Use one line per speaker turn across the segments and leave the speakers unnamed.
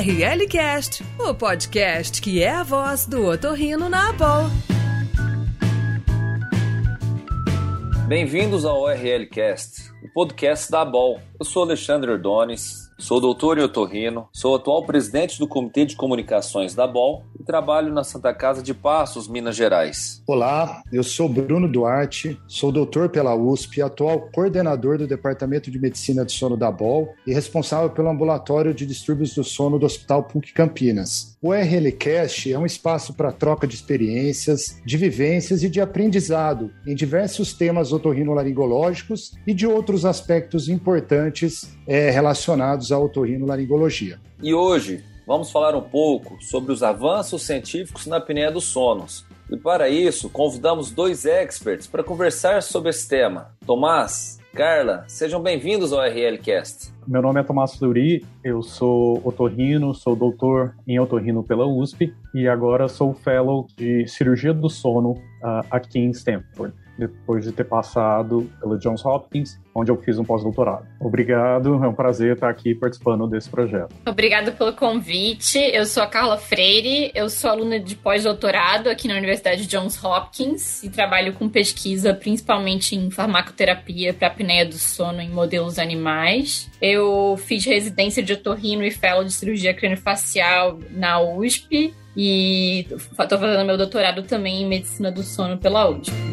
ORLcast, o podcast que é a voz do otorrino na Abol.
Bem-vindos ao ORLcast, o podcast da Abol. Eu sou Alexandre Ordones, Sou doutor em otorrino, sou atual presidente do Comitê de Comunicações da BOL e trabalho na Santa Casa de Passos, Minas Gerais.
Olá, eu sou Bruno Duarte, sou doutor pela USP, atual coordenador do Departamento de Medicina do Sono da BOL e responsável pelo ambulatório de distúrbios do sono do Hospital PUC Campinas. O RLCast é um espaço para troca de experiências, de vivências e de aprendizado em diversos temas otorrinolaringológicos e de outros aspectos importantes é, relacionados à otorrinolaringologia.
E hoje vamos falar um pouco sobre os avanços científicos na apneia dos sonos. E para isso, convidamos dois experts para conversar sobre esse tema. Tomás, Carla, sejam bem-vindos ao RLcast.
Meu nome é Tomás Fleury, eu sou otorrino, sou doutor em otorrino pela USP e agora sou fellow de cirurgia do sono uh, aqui em Stanford depois de ter passado pela Johns Hopkins, onde eu fiz um pós-doutorado. Obrigado, é um prazer estar aqui participando desse projeto.
Obrigado pelo convite. Eu sou a Carla Freire, eu sou aluna de pós-doutorado aqui na Universidade Johns Hopkins e trabalho com pesquisa principalmente em farmacoterapia para apneia do sono em modelos animais. Eu fiz residência de otorrino e fellow de cirurgia craniofacial na USP e estou fazendo meu doutorado também em medicina do sono pela USP.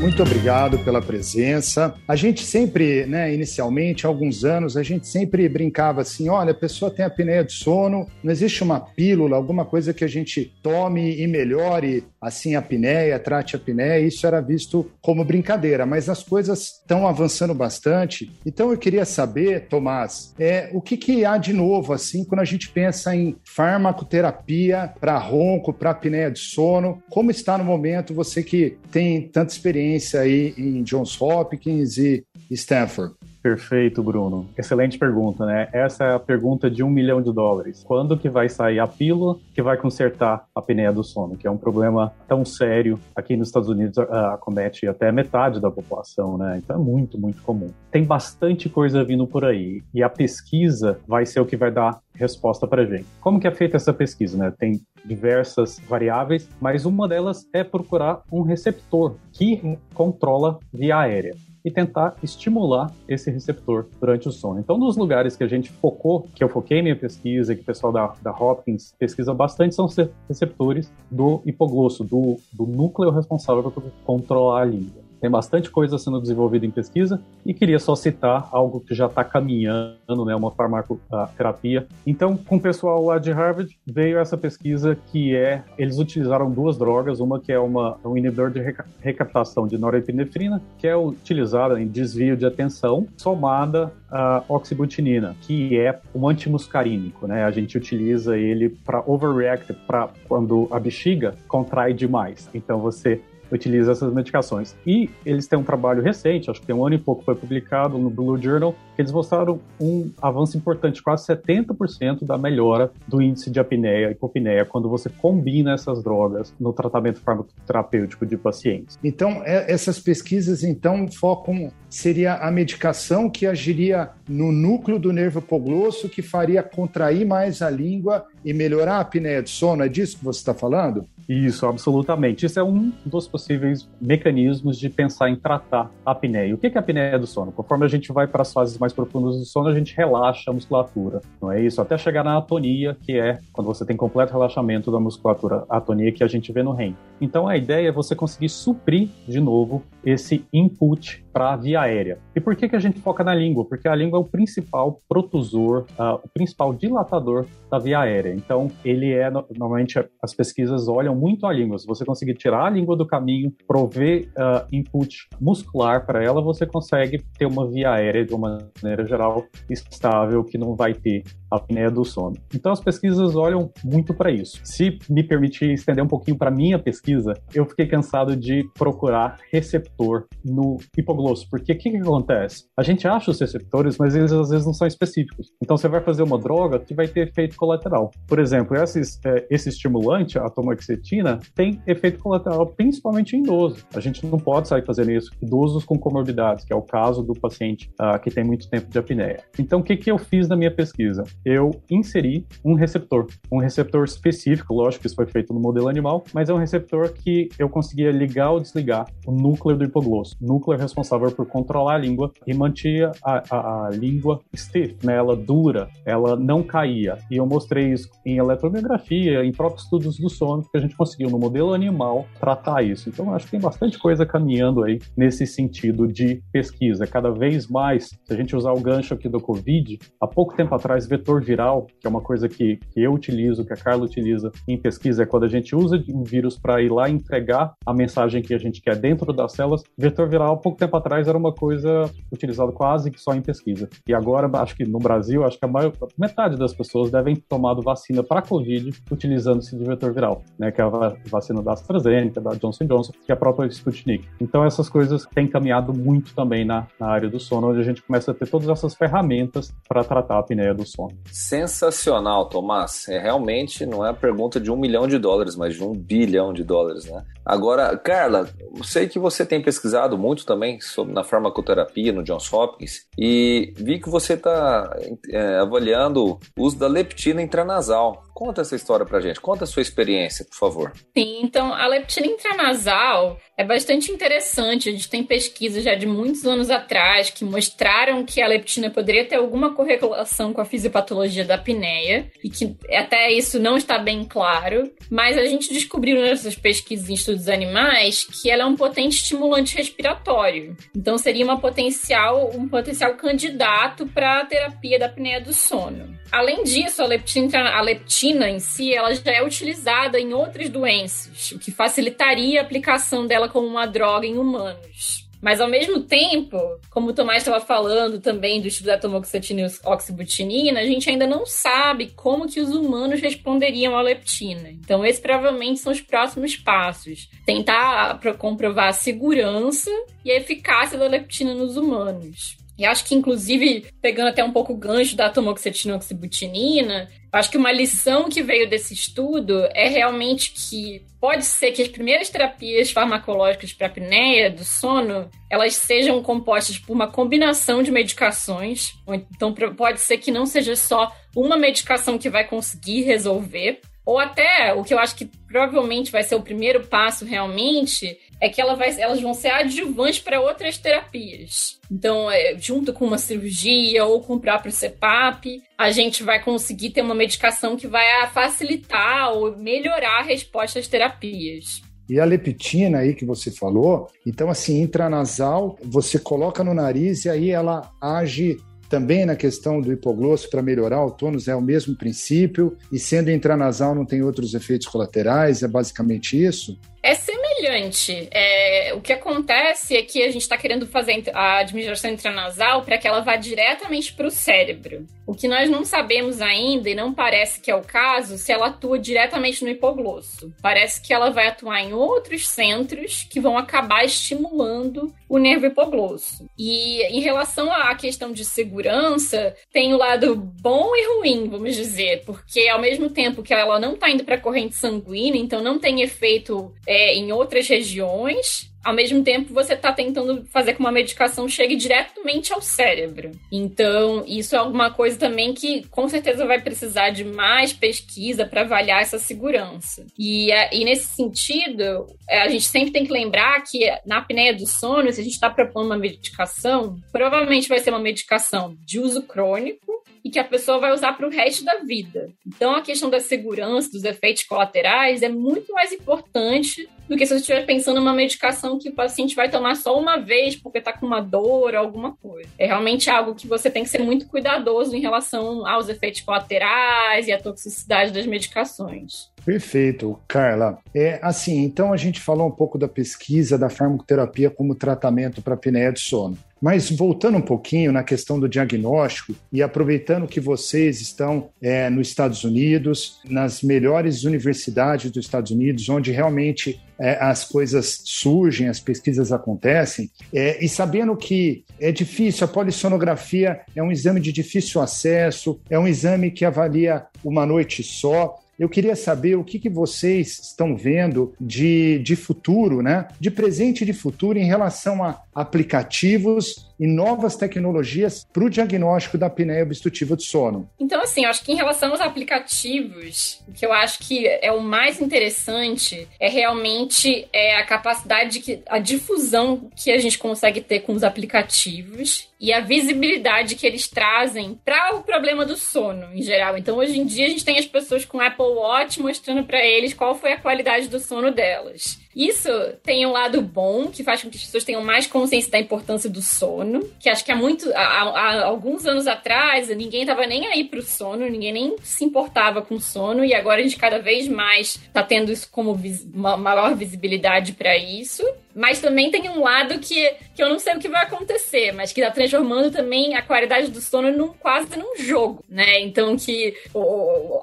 Muito obrigado pela presença. A gente sempre, né, inicialmente, há alguns anos, a gente sempre brincava assim: olha, a pessoa tem apneia de sono, não existe uma pílula, alguma coisa que a gente tome e melhore assim a apneia, trate a apneia. Isso era visto como brincadeira, mas as coisas estão avançando bastante. Então eu queria saber, Tomás, é, o que, que há de novo assim quando a gente pensa em farmacoterapia para ronco, para apneia de sono? Como está no momento você que tem tanta experiência? Experiência aí em Johns Hopkins e Stanford?
Perfeito, Bruno. Excelente pergunta, né? Essa é a pergunta de um milhão de dólares. Quando que vai sair a pílula que vai consertar a apneia do sono, que é um problema tão sério aqui nos Estados Unidos, uh, acomete até metade da população, né? Então é muito, muito comum. Tem bastante coisa vindo por aí e a pesquisa vai ser o que vai dar resposta para gente. Como que é feita essa pesquisa, né? Tem diversas variáveis, mas uma delas é procurar um receptor que controla via aérea e tentar estimular esse receptor durante o sono. Então, nos lugares que a gente focou, que eu foquei minha pesquisa, que o pessoal da, da Hopkins pesquisa bastante, são receptores do hipoglosso, do, do núcleo responsável por controlar a língua. Tem bastante coisa sendo desenvolvida em pesquisa e queria só citar algo que já está caminhando, né, uma farmacoterapia. Então, com o pessoal lá de Harvard, veio essa pesquisa que é, eles utilizaram duas drogas, uma que é uma, um inibidor de recaptação de norepinefrina, que é utilizada em desvio de atenção, somada a oxibutinina, que é um antimuscarínico, né? A gente utiliza ele para overreact, para quando a bexiga contrai demais. Então você utiliza essas medicações. E eles têm um trabalho recente, acho que tem um ano e pouco foi publicado no Blue Journal, que eles mostraram um avanço importante, quase 70% da melhora do índice de apneia e hipopneia quando você combina essas drogas no tratamento farmacoterapêutico de pacientes.
Então, é, essas pesquisas então focam seria a medicação que agiria no núcleo do nervo hipoglosso que faria contrair mais a língua e melhorar a apneia de sono, é disso que você está falando?
Isso, absolutamente. Isso é um dos possíveis mecanismos de pensar em tratar a apneia. O que é a apneia do sono? Conforme a gente vai para as fases mais profundas do sono, a gente relaxa a musculatura, não é isso? Até chegar na atonia, que é quando você tem completo relaxamento da musculatura, a atonia que a gente vê no REM. Então a ideia é você conseguir suprir de novo esse input para via aérea. E por que, que a gente foca na língua? Porque a língua é o principal protusor, uh, o principal dilatador da via aérea. Então, ele é, normalmente, as pesquisas olham muito a língua. Se você conseguir tirar a língua do caminho, prover uh, input muscular para ela, você consegue ter uma via aérea, de uma maneira geral, estável, que não vai ter a apneia do sono. Então as pesquisas olham muito para isso. Se me permitir estender um pouquinho para minha pesquisa, eu fiquei cansado de procurar receptor no hipoglosso, porque o que, que acontece? A gente acha os receptores, mas eles às vezes não são específicos. Então você vai fazer uma droga que vai ter efeito colateral. Por exemplo, é, esse estimulante, a tomoxetina, tem efeito colateral principalmente em idoso. A gente não pode sair fazendo isso idosos com comorbidades, que é o caso do paciente uh, que tem muito tempo de apneia. Então, o que, que eu fiz na minha pesquisa? Eu inseri um receptor, um receptor específico, lógico que isso foi feito no modelo animal, mas é um receptor que eu conseguia ligar ou desligar o núcleo do hipoglosso. Núcleo é responsável por controlar a língua e mantinha a, a, a língua stiff, né? ela dura, ela não caía. E eu mostrei isso em eletromiografia, em próprios estudos do sono, que a gente conseguiu no modelo animal tratar isso. Então, acho que tem bastante coisa caminhando aí nesse sentido de pesquisa. Cada vez mais, se a gente usar o gancho aqui do Covid, há pouco tempo atrás, vetor viral, que é uma coisa que, que eu utilizo, que a Carla utiliza em pesquisa, é quando a gente usa um vírus para ir lá entregar a mensagem que a gente quer dentro das células. Vetor viral, pouco tempo atrás, era uma coisa utilizada quase que só em pesquisa. E agora, acho que no Brasil, acho que a maior, metade das pessoas devem ter tomado vacina para Covid utilizando-se de vetor viral, né, que é a vacina da AstraZeneca, da Johnson Johnson, que é a própria Sputnik. Então, essas coisas têm caminhado muito também na, na área do sono, onde a gente começa a ter todas essas ferramentas para tratar a apneia do sono.
Sensacional, Tomás. É realmente não é a pergunta de um milhão de dólares, mas de um bilhão de dólares, né? Agora, Carla, sei que você tem pesquisado muito também sobre na farmacoterapia no Johns Hopkins e vi que você está é, avaliando o uso da leptina intranasal. Conta essa história pra gente, conta a sua experiência, por favor.
Sim, então a leptina intranasal é bastante interessante. A gente tem pesquisas já de muitos anos atrás que mostraram que a leptina poderia ter alguma correlação com a fisiopatologia da apneia e que até isso não está bem claro, mas a gente descobriu nessas pesquisas em estudos animais que ela é um potente estimulante respiratório. Então seria uma potencial, um potencial candidato para a terapia da apneia do sono. Além disso, a leptina, a leptina em si, ela já é utilizada em outras doenças, o que facilitaria a aplicação dela como uma droga em humanos. Mas ao mesmo tempo, como o Tomás estava falando também do estudo da tomoxetina e oxibutinina, a gente ainda não sabe como que os humanos responderiam à leptina. Então, esses provavelmente são os próximos passos. Tentar comprovar a segurança e a eficácia da leptina nos humanos. E acho que, inclusive, pegando até um pouco o gancho da tomoxetina oxibutinina, acho que uma lição que veio desse estudo é realmente que pode ser que as primeiras terapias farmacológicas para apneia do sono, elas sejam compostas por uma combinação de medicações. Então, pode ser que não seja só uma medicação que vai conseguir resolver, ou até o que eu acho que provavelmente vai ser o primeiro passo realmente é que ela vai, elas vão ser adjuvantes para outras terapias. Então, é, junto com uma cirurgia ou com o próprio CPAP, a gente vai conseguir ter uma medicação que vai facilitar ou melhorar a resposta às terapias.
E a leptina aí que você falou, então assim, intranasal, você coloca no nariz e aí ela age também na questão do hipoglosso para melhorar o tônus é o mesmo princípio e sendo intranasal não tem outros efeitos colaterais, é basicamente isso?
É semelhante. É, o que acontece é que a gente está querendo fazer a administração intranasal para que ela vá diretamente para o cérebro. O que nós não sabemos ainda, e não parece que é o caso, se ela atua diretamente no hipoglosso. Parece que ela vai atuar em outros centros que vão acabar estimulando o nervo hipoglosso. E em relação à questão de segurança, tem o lado bom e ruim, vamos dizer, porque ao mesmo tempo que ela não está indo para a corrente sanguínea, então não tem efeito é, em outras regiões, ao mesmo tempo você está tentando fazer com uma medicação chegue diretamente ao cérebro. Então, isso é alguma coisa também que com certeza vai precisar de mais pesquisa para avaliar essa segurança. E, é, e nesse sentido, é, a gente sempre tem que lembrar que na apneia do sono, se a gente está propondo uma medicação, provavelmente vai ser uma medicação de uso crônico e que a pessoa vai usar para o resto da vida. Então, a questão da segurança, dos efeitos colaterais, é muito mais importante do que se você estiver pensando numa medicação que o paciente vai tomar só uma vez porque está com uma dor ou alguma coisa. É realmente algo que você tem que ser muito cuidadoso em relação aos efeitos colaterais e à toxicidade das medicações.
Perfeito, Carla. É assim, então a gente falou um pouco da pesquisa da farmacoterapia como tratamento para apneia de sono. Mas voltando um pouquinho na questão do diagnóstico e aproveitando que vocês estão é, nos Estados Unidos, nas melhores universidades dos Estados Unidos, onde realmente é, as coisas surgem, as pesquisas acontecem, é, e sabendo que é difícil, a polissonografia é um exame de difícil acesso, é um exame que avalia uma noite só. Eu queria saber o que, que vocês estão vendo de, de futuro, né? de presente e de futuro em relação a aplicativos e novas tecnologias para o diagnóstico da apneia obstrutiva do sono.
Então, assim, eu acho que em relação aos aplicativos, o que eu acho que é o mais interessante é realmente é a capacidade de que a difusão que a gente consegue ter com os aplicativos e a visibilidade que eles trazem para o problema do sono em geral. Então, hoje em dia a gente tem as pessoas com Apple Watch mostrando para eles qual foi a qualidade do sono delas. Isso tem um lado bom, que faz com que as pessoas tenham mais consciência da importância do sono, que acho que há muito, há, há alguns anos atrás, ninguém tava nem aí pro sono, ninguém nem se importava com sono, e agora a gente cada vez mais tá tendo isso como vis uma maior visibilidade para isso. Mas também tem um lado que, que eu não sei o que vai acontecer, mas que tá transformando também a qualidade do sono num, quase num jogo, né? Então que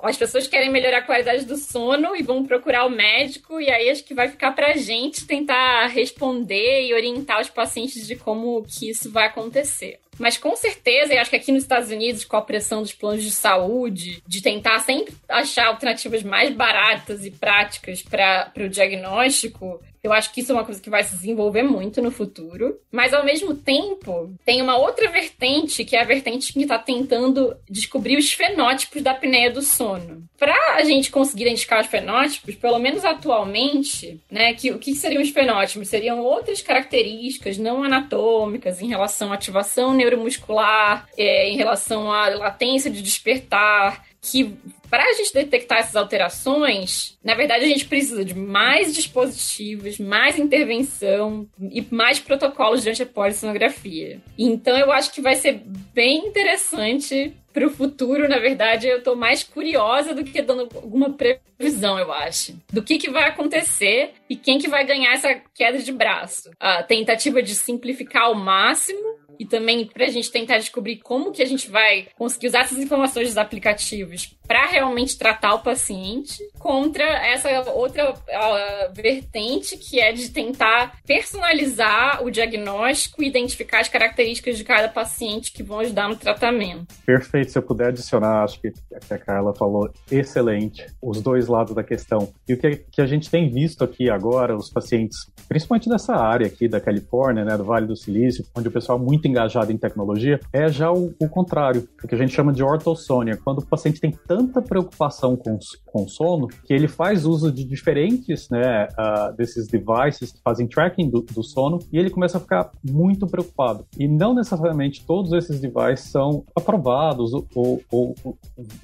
as pessoas querem melhorar a qualidade do sono e vão procurar o médico, e aí acho que vai ficar pra gente tentar responder e orientar os pacientes de como que isso vai acontecer. Mas com certeza, e acho que aqui nos Estados Unidos, com a pressão dos planos de saúde, de tentar sempre achar alternativas mais baratas e práticas para o diagnóstico, eu acho que isso é uma coisa que vai se desenvolver muito no futuro. Mas ao mesmo tempo, tem uma outra vertente, que é a vertente que está tentando descobrir os fenótipos da apneia do sono. Para a gente conseguir identificar os fenótipos, pelo menos atualmente, né, que o que seriam os fenótipos? Seriam outras características não anatômicas em relação à ativação neuromuscular, é, em relação à latência de despertar, que para a gente detectar essas alterações, na verdade a gente precisa de mais dispositivos, mais intervenção e mais protocolos durante a polissonografia. Então eu acho que vai ser bem interessante para o futuro, na verdade, eu estou mais curiosa do que dando alguma previsão, eu acho. Do que, que vai acontecer e quem que vai ganhar essa queda de braço. A tentativa de simplificar ao máximo e também para a gente tentar descobrir como que a gente vai conseguir usar essas informações dos aplicativos para realmente tratar o paciente, contra essa outra uh, vertente que é de tentar personalizar o diagnóstico e identificar as características de cada paciente que vão ajudar no tratamento.
Perfeito, se eu puder adicionar, acho que, que a Carla falou excelente, os dois lados da questão. E o que, que a gente tem visto aqui agora, os pacientes, principalmente dessa área aqui da Califórnia, né, do Vale do Silício, onde o pessoal é muito engajado em tecnologia, é já o, o contrário, o que a gente chama de ortossônia, quando o paciente tem tanta preocupação com, com sono que ele faz uso de diferentes né, uh, desses devices que fazem tracking do, do, sono e ele começa a ficar muito preocupado. E não necessariamente todos esses devices são aprovados ou, ou, ou,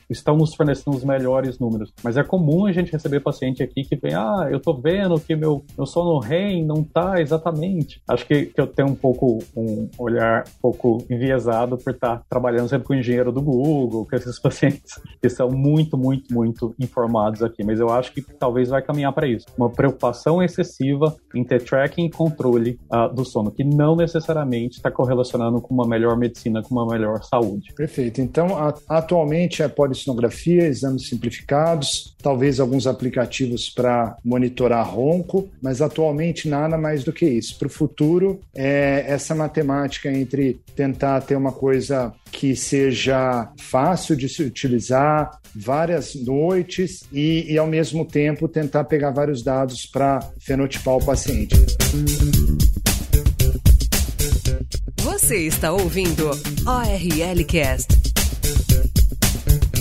estão nos fornecendo os melhores números. Mas é comum a gente receber paciente aqui que vem, ah, eu tô vendo que meu, meu sono REM não tá exatamente. Acho que, que eu tenho um pouco um olhar um pouco enviesado por estar trabalhando sempre com o engenheiro do Google, com esses pacientes que são muito muito, muito, muito informados aqui, mas eu acho que talvez vai caminhar para isso. Uma preocupação excessiva em ter tracking e controle uh, do sono, que não necessariamente está correlacionando com uma melhor medicina, com uma melhor saúde.
Perfeito. Então, a, atualmente é polissonografia, exames simplificados, talvez alguns aplicativos para monitorar ronco, mas atualmente nada mais do que isso. Para o futuro, é essa matemática entre tentar ter uma coisa que seja fácil de se utilizar, várias noites e, e, ao mesmo tempo, tentar pegar vários dados para fenotipar o paciente.
Você está ouvindo ORL Cast.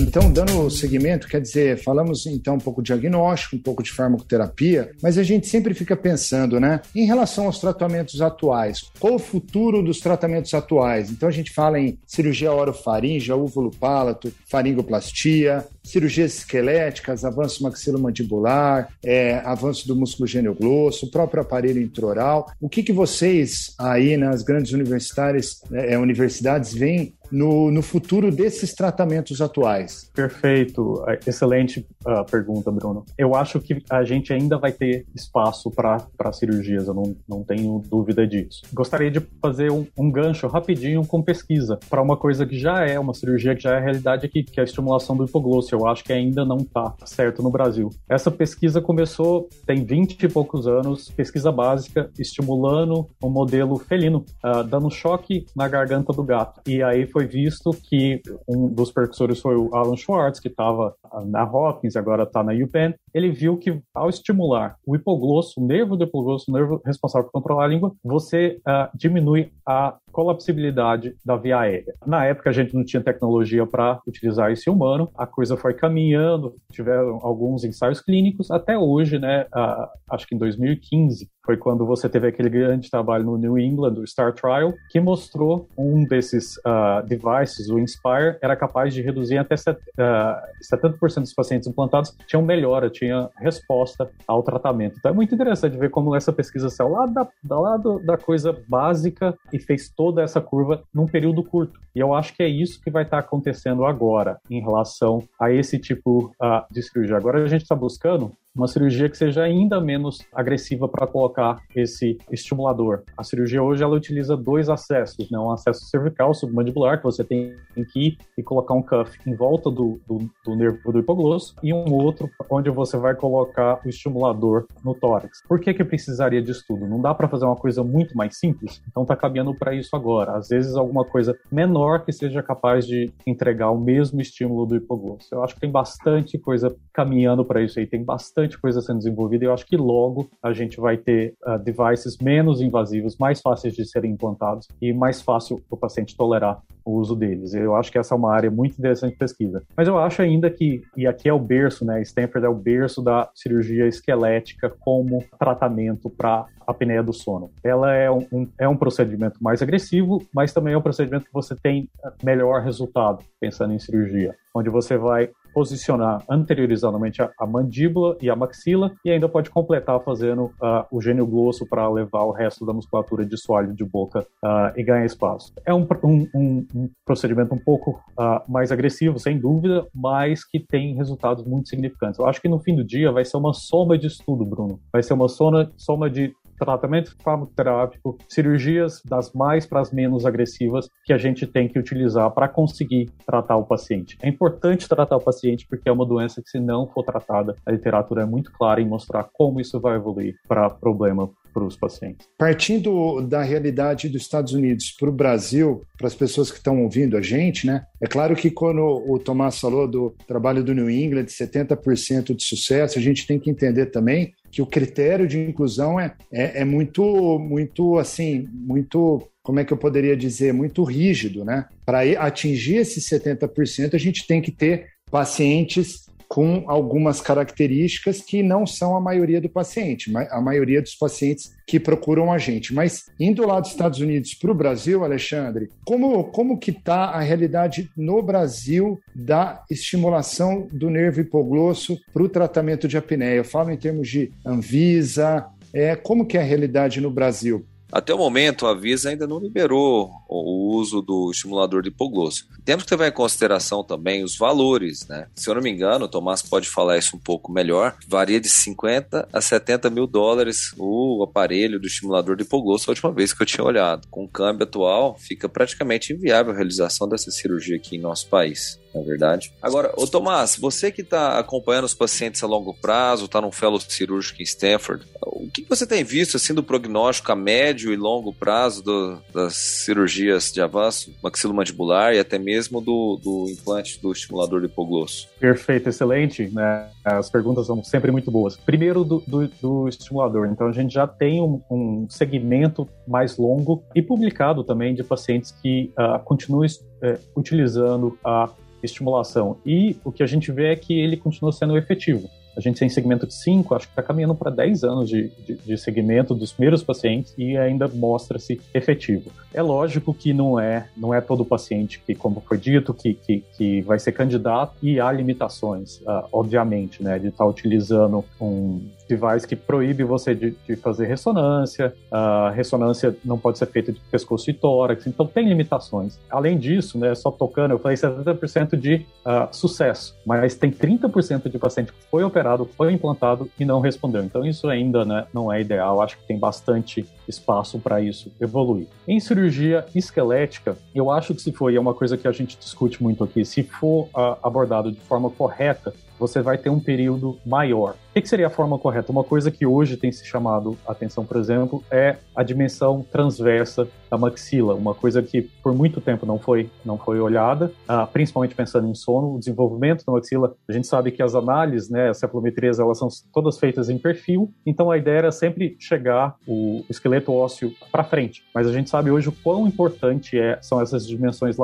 Então, dando seguimento, quer dizer, falamos então um pouco de diagnóstico, um pouco de farmacoterapia, mas a gente sempre fica pensando, né, em relação aos tratamentos atuais, qual o futuro dos tratamentos atuais? Então, a gente fala em cirurgia orofaringe, úvulo-palato, faringoplastia, cirurgias esqueléticas, avanço maxilomandibular, é, avanço do músculo gênio-glosso, o próprio aparelho intraoral. O que, que vocês aí nas grandes universitárias, é, universidades veem no, no futuro desses tratamentos atuais?
Perfeito, é, excelente uh, pergunta, Bruno. Eu acho que a gente ainda vai ter espaço para cirurgias, eu não, não tenho dúvida disso. Gostaria de fazer um, um gancho rapidinho com pesquisa para uma coisa que já é uma cirurgia que já é realidade aqui, que é a estimulação do hipoglosso. Eu acho que ainda não está certo no Brasil. Essa pesquisa começou tem 20 e poucos anos, pesquisa básica, estimulando o um modelo felino, uh, dando choque na garganta do gato. E aí foi visto que um dos percussores foi o Alan Schwartz, que estava na Hopkins, agora está na UPenn. Ele viu que ao estimular o hipoglosso, o nervo do hipoglosso, o nervo responsável por controlar a língua, você uh, diminui a colapsibilidade da via aérea. Na época a gente não tinha tecnologia para utilizar esse humano, a coisa foi caminhando, tiveram alguns ensaios clínicos, até hoje, né, uh, acho que em 2015, foi quando você teve aquele grande trabalho no New England, o Star Trial, que mostrou um desses uh, devices, o Inspire, era capaz de reduzir até set, uh, 70% dos pacientes implantados tinham melhora, tinha resposta ao tratamento. Então é muito interessante ver como essa pesquisa saiu lá da, da, lá da coisa básica e fez toda essa curva num período curto. E eu acho que é isso que vai estar acontecendo agora em relação a esse tipo uh, de cirurgia. Agora a gente está buscando uma cirurgia que seja ainda menos agressiva para colocar esse estimulador. A cirurgia hoje ela utiliza dois acessos, né? um acesso cervical submandibular que você tem que ir e colocar um cuff em volta do, do, do nervo do hipoglosso e um outro onde você vai colocar o estimulador no tórax. Por que que precisaria disso tudo? Não dá para fazer uma coisa muito mais simples? Então tá caminhando para isso agora. Às vezes alguma coisa menor que seja capaz de entregar o mesmo estímulo do hipoglosso. Eu acho que tem bastante coisa caminhando para isso aí, tem bastante bastante coisa sendo desenvolvida e eu acho que logo a gente vai ter uh, devices menos invasivos, mais fáceis de serem implantados e mais fácil o paciente tolerar o uso deles. Eu acho que essa é uma área muito interessante de pesquisa. Mas eu acho ainda que, e aqui é o berço, né? Stanford é o berço da cirurgia esquelética como tratamento para a apneia do sono. Ela é um, um, é um procedimento mais agressivo, mas também é um procedimento que você tem melhor resultado, pensando em cirurgia, onde você vai posicionar anteriorizadamente a, a, mandíbula e a maxila e ainda pode completar fazendo uh, o gênio glosso para levar o resto da musculatura de soalho de boca uh, e ganhar espaço. É um, um, um procedimento um pouco uh, mais agressivo, sem dúvida, mas que tem resultados muito significantes. Eu acho que no fim do dia vai ser uma soma de estudo, Bruno. Vai ser uma soma, soma de tratamento farmacoterápico, cirurgias das mais para as menos agressivas que a gente tem que utilizar para conseguir tratar o paciente. É importante tratar o paciente porque é uma doença que, se não for tratada, a literatura é muito clara em mostrar como isso vai evoluir para problema para os pacientes.
Partindo da realidade dos Estados Unidos para o Brasil, para as pessoas que estão ouvindo a gente, né? É claro que quando o Tomás falou do trabalho do New England, 70% de sucesso, a gente tem que entender também que o critério de inclusão é, é, é muito, muito assim, muito como é que eu poderia dizer, muito rígido, né? Para atingir esses 70%, a gente tem que ter pacientes com algumas características que não são a maioria do paciente, a maioria dos pacientes que procuram a gente. Mas indo lá dos Estados Unidos para o Brasil, Alexandre, como, como que está a realidade no Brasil da estimulação do nervo hipoglosso para o tratamento de apneia? Eu falo em termos de Anvisa, é, como que é a realidade no Brasil?
Até o momento, a Visa ainda não liberou o uso do estimulador de hipoglosso. Temos que levar em consideração também os valores, né? Se eu não me engano, o Tomás pode falar isso um pouco melhor, varia de 50 a 70 mil dólares o aparelho do estimulador de hipoglosso a última vez que eu tinha olhado. Com o câmbio atual, fica praticamente inviável a realização dessa cirurgia aqui em nosso país na verdade. Agora, ô Tomás, você que está acompanhando os pacientes a longo prazo, está num fellow cirúrgico em Stanford, o que você tem visto assim do prognóstico a médio e longo prazo do, das cirurgias de avanço maxilomandibular e até mesmo do, do implante do estimulador de hipoglosso?
Perfeito, excelente. Né? As perguntas são sempre muito boas. Primeiro do, do, do estimulador. Então, a gente já tem um, um, segmento mais longo e publicado também de pacientes que uh, continuam uh, utilizando a estimulação. E o que a gente vê é que ele continua sendo efetivo. A gente tem segmento de 5, acho que está caminhando para 10 anos de, de, de, segmento dos primeiros pacientes e ainda mostra-se efetivo. É lógico que não é, não é todo paciente que, como foi dito, que, que, que vai ser candidato e há limitações, uh, obviamente, né, de estar tá utilizando um device que proíbe você de, de fazer ressonância, a ressonância não pode ser feita de pescoço e tórax, então tem limitações. Além disso, né, só tocando, eu falei 70% de uh, sucesso, mas tem 30% de paciente que foi operado, foi implantado e não respondeu. Então isso ainda né, não é ideal, acho que tem bastante espaço para isso evoluir. Em cirurgia esquelética, eu acho que se for, e é uma coisa que a gente discute muito aqui, se for uh, abordado de forma correta, você vai ter um período maior. O que, seria a forma correta? Uma coisa que hoje tem se chamado atenção, por exemplo, é a dimensão transversa da maxila, uma coisa que por muito tempo não foi, não foi olhada, uh, principalmente pensando em sono, o desenvolvimento da maxila. A gente sabe que as análises, né, as cephalometrias, elas são todas feitas em perfil, então a ideia era sempre chegar o esqueleto ósseo para frente. Mas a gente sabe hoje o quão importante é, são essas dimensões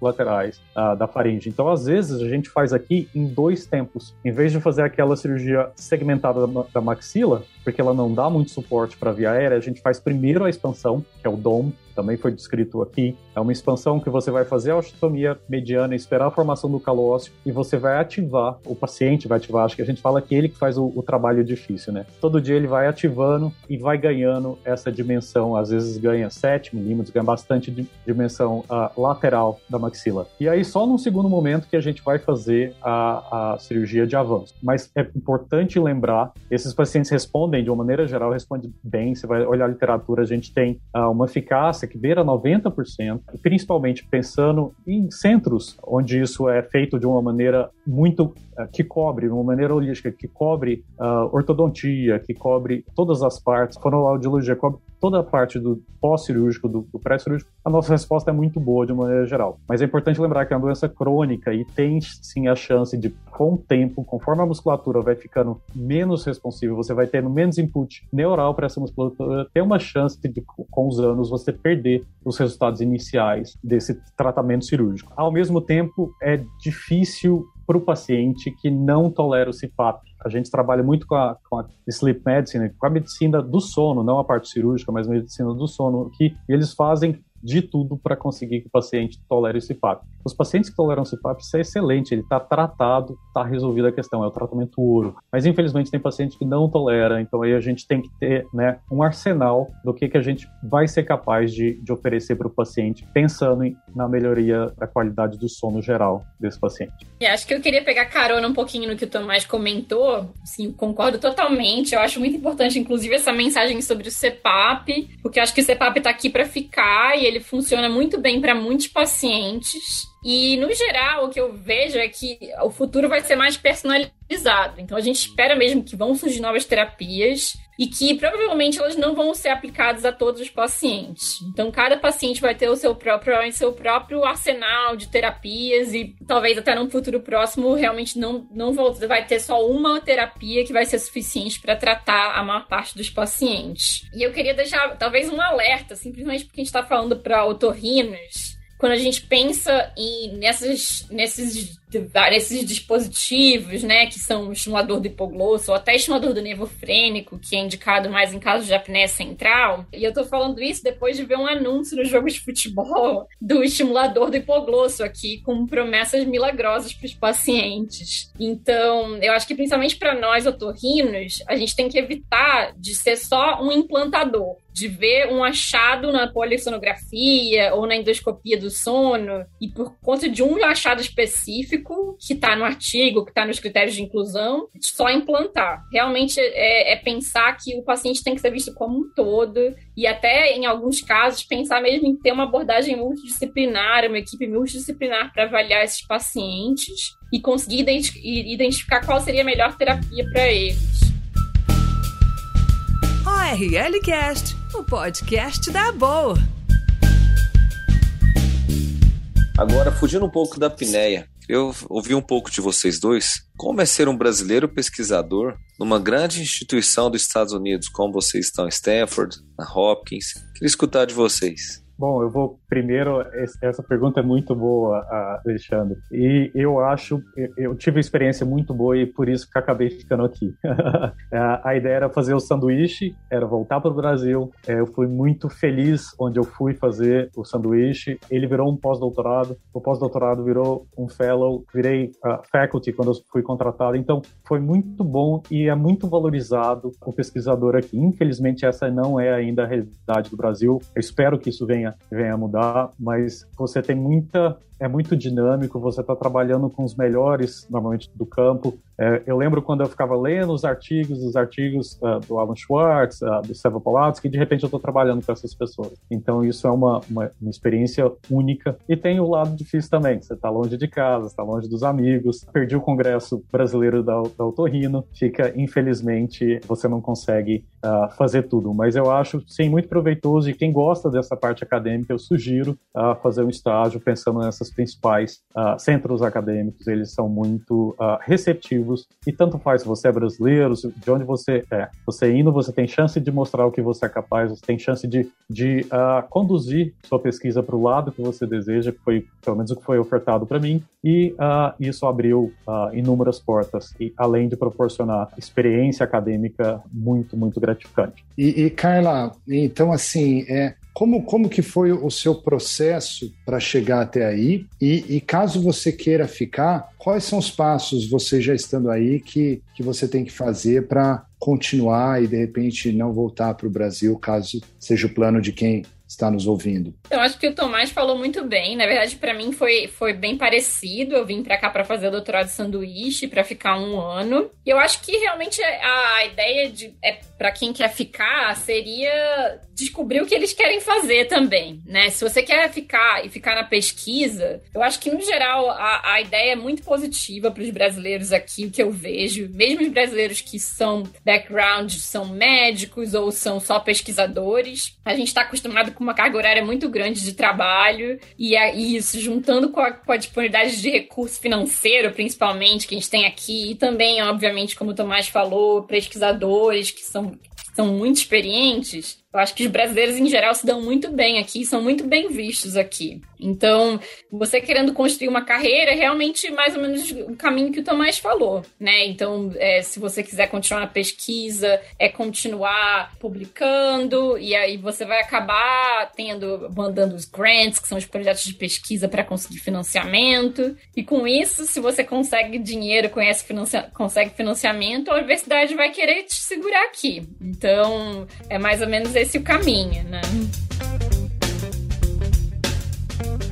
laterais uh, da faringe. Então, às vezes, a gente faz aqui em dois tempos. Em vez de fazer aquela cirurgia segmentada da, maxila, porque ela não dá muito suporte para a via aérea, a gente faz primeiro a expansão, que é o DOM, também foi descrito aqui. É uma expansão que você vai fazer a osteotomia mediana, esperar a formação do calo ósseo e você vai ativar, o paciente vai ativar, acho que a gente fala que ele que faz o, o trabalho difícil, né? Todo dia ele vai ativando e vai ganhando essa dimensão, às vezes ganha 7 milímetros, ganha bastante dimensão uh, lateral da maxila. E aí só num segundo momento que a gente vai fazer a, a cirurgia de avanço. Mas é importante lembrar, esses pacientes respondem de uma maneira geral, respondem bem, você vai olhar a literatura, a gente tem uh, uma eficácia que beira 90%, principalmente pensando em centros onde isso é feito de uma maneira muito uh, que cobre, de uma maneira holística, que cobre uh, ortodontia, que cobre todas as partes, fonoaudiologia, cobre toda a parte do pós-cirúrgico, do, do pré-cirúrgico, a nossa resposta é muito boa de uma maneira geral. Mas é importante lembrar que é uma doença crônica e tem sim a chance de, com o tempo, conforme a musculatura vai ficando menos responsiva, você vai tendo menos input neural para essa musculatura, ter uma chance de, com os anos, você perder os resultados iniciais desse tratamento cirúrgico. Ao mesmo tempo, é difícil para o paciente que não tolera o CPAP. A gente trabalha muito com a, com a sleep medicine, com a medicina do sono, não a parte cirúrgica, mas a medicina do sono, que eles fazem de tudo para conseguir que o paciente tolere o CPAP. Os pacientes que toleram CPAP, isso é excelente, ele está tratado, está resolvida a questão, é o tratamento ouro. Mas infelizmente tem paciente que não tolera, então aí a gente tem que ter né, um arsenal do que, que a gente vai ser capaz de, de oferecer para o paciente, pensando em, na melhoria da qualidade do sono geral desse paciente.
E acho que eu queria pegar carona um pouquinho no que o Tomás comentou, sim, concordo totalmente. Eu acho muito importante, inclusive, essa mensagem sobre o CPAP, porque acho que o CPAP está aqui para ficar e ele funciona muito bem para muitos pacientes. E, no geral, o que eu vejo é que o futuro vai ser mais personalizado. Então, a gente espera mesmo que vão surgir novas terapias e que provavelmente elas não vão ser aplicadas a todos os pacientes. Então, cada paciente vai ter o seu próprio, seu próprio arsenal de terapias e talvez até num futuro próximo realmente não, não vai ter só uma terapia que vai ser suficiente para tratar a maior parte dos pacientes. E eu queria deixar talvez um alerta, simplesmente porque a gente está falando para otorrinos quando a gente pensa em nessas, nesses esses dispositivos, né, que são o estimulador do hipoglosso ou até estimulador do nervo frênico, que é indicado mais em casos de apneia central. E eu tô falando isso depois de ver um anúncio no jogo de futebol do estimulador do hipoglosso aqui com promessas milagrosas para os pacientes. Então, eu acho que principalmente para nós otorrinos, a gente tem que evitar de ser só um implantador de ver um achado na polissonografia ou na endoscopia do sono e por conta de um achado específico que está no artigo, que está nos critérios de inclusão, só implantar. Realmente é, é, pensar que o paciente tem que ser visto como um todo e até, em alguns casos, pensar mesmo em ter uma abordagem multidisciplinar, uma equipe multidisciplinar para avaliar esses pacientes e conseguir identificar qual seria a melhor terapia para eles.
ORL Cast, o podcast da Boa.
Agora, fugindo um pouco da apneia, eu ouvi um pouco de vocês dois. Como é ser um brasileiro pesquisador numa grande instituição dos Estados Unidos, como vocês estão, Stanford, na Hopkins? Queria escutar de vocês.
Bom, eu vou primeiro. Essa pergunta é muito boa, Alexandre. E eu acho, eu tive uma experiência muito boa e por isso que acabei ficando aqui. a ideia era fazer o sanduíche, era voltar para o Brasil. É, eu fui muito feliz onde eu fui fazer o sanduíche. Ele virou um pós-doutorado. O pós-doutorado virou um fellow. Virei faculty quando eu fui contratado. Então, foi muito bom e é muito valorizado o pesquisador aqui. Infelizmente, essa não é ainda a realidade do Brasil. Eu espero que isso venha, venha a mudar, mas você tem muita é muito dinâmico, você está trabalhando com os melhores, normalmente, do campo. É, eu lembro quando eu ficava lendo os artigos, os artigos uh, do Alan Schwartz, uh, do Seva Polatsky, de repente eu estou trabalhando com essas pessoas. Então isso é uma, uma, uma, experiência única. E tem o lado difícil também, você está longe de casa, está longe dos amigos, perdi o Congresso Brasileiro da, da Otorrino, fica, infelizmente, você não consegue uh, fazer tudo. Mas eu acho, sim, muito proveitoso e quem gosta dessa parte acadêmica, eu sugiro fazer um estágio pensando nessas principais centros acadêmicos, eles são muito uh, e tanto faz se você é brasileiro, de onde você é. Você indo, você tem chance de mostrar o que você é capaz, você tem chance de, de uh, conduzir sua pesquisa para o lado que você deseja, que foi pelo menos o que foi ofertado para mim, e isso abriu inúmeras portas, e além de proporcionar experiência acadêmica muito, muito gratificante.
E, e Carla, então assim, é, como, como que foi o seu processo para chegar até aí? E, e, caso você queira ficar, quais são os passos, você já estando aí, que, que você tem que fazer para continuar e, de repente, não voltar para o Brasil, caso seja o plano de quem está nos ouvindo.
Eu acho que o Tomás falou muito bem. Na verdade, para mim foi, foi bem parecido. Eu vim para cá para fazer o doutorado de sanduíche, para ficar um ano. E eu acho que realmente a, a ideia de é, para quem quer ficar seria descobrir o que eles querem fazer também, né? Se você quer ficar e ficar na pesquisa, eu acho que no geral a, a ideia é muito positiva para os brasileiros aqui, o que eu vejo, mesmo os brasileiros que são background, são médicos ou são só pesquisadores, a gente está acostumado com uma carga horária muito grande de trabalho e, e isso juntando com a, com a disponibilidade de recurso financeiro, principalmente que a gente tem aqui e também, obviamente, como o Tomás falou, pesquisadores que são são muito experientes, eu acho que os brasileiros em geral se dão muito bem aqui, são muito bem vistos aqui. Então, você querendo construir uma carreira, é realmente mais ou menos o caminho que o Tomás falou, né? Então, é, se você quiser continuar na pesquisa, é continuar publicando, e aí você vai acabar tendo, mandando os grants, que são os projetos de pesquisa para conseguir financiamento. E com isso, se você consegue dinheiro, conhece financia consegue financiamento, a universidade vai querer te segurar aqui. Então, é mais ou menos esse o caminho, né?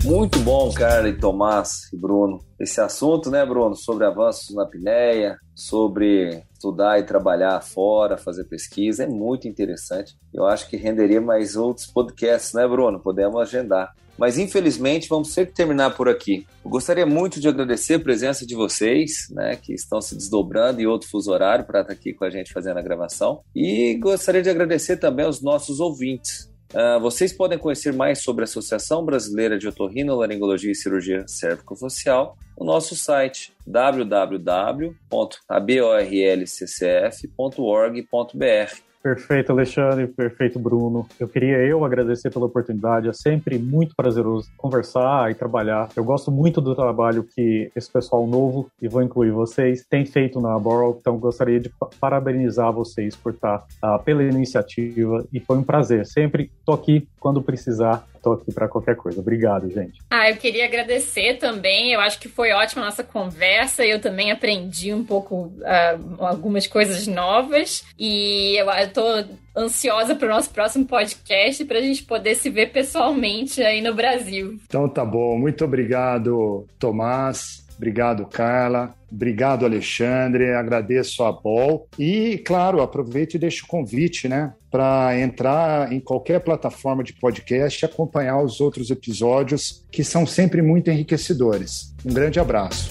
Muito bom, cara, e Tomás e Bruno. Esse assunto, né, Bruno, sobre avanços na apneia, sobre estudar e trabalhar fora, fazer pesquisa, é muito interessante. Eu acho que renderia mais outros podcasts, né, Bruno? Podemos agendar. Mas infelizmente vamos ter que terminar por aqui. Eu gostaria muito de agradecer a presença de vocês, né, que estão se desdobrando em outro fuso horário para estar aqui com a gente fazendo a gravação. E gostaria de agradecer também aos nossos ouvintes. Uh, vocês podem conhecer mais sobre a Associação Brasileira de Otorrino, Laringologia e Cirurgia Cérvico-Facial no nosso site www.aborlccf.org.br
Perfeito, Alexandre. Perfeito, Bruno. Eu queria eu agradecer pela oportunidade. É sempre muito prazeroso conversar e trabalhar. Eu gosto muito do trabalho que esse pessoal novo, e vou incluir vocês, tem feito na Borrow. Então, gostaria de parabenizar vocês por estar uh, pela iniciativa e foi um prazer. Sempre estou aqui quando precisar Estou aqui para qualquer coisa. Obrigado, gente.
Ah, eu queria agradecer também. Eu acho que foi ótima a nossa conversa. Eu também aprendi um pouco uh, algumas coisas novas. E eu estou ansiosa para o nosso próximo podcast para a gente poder se ver pessoalmente aí no Brasil.
Então tá bom. Muito obrigado, Tomás. Obrigado, Carla. Obrigado, Alexandre. Agradeço a Bol. E, claro, aproveito e deixo o convite, né? Para entrar em qualquer plataforma de podcast e acompanhar os outros episódios que são sempre muito enriquecedores. Um grande abraço.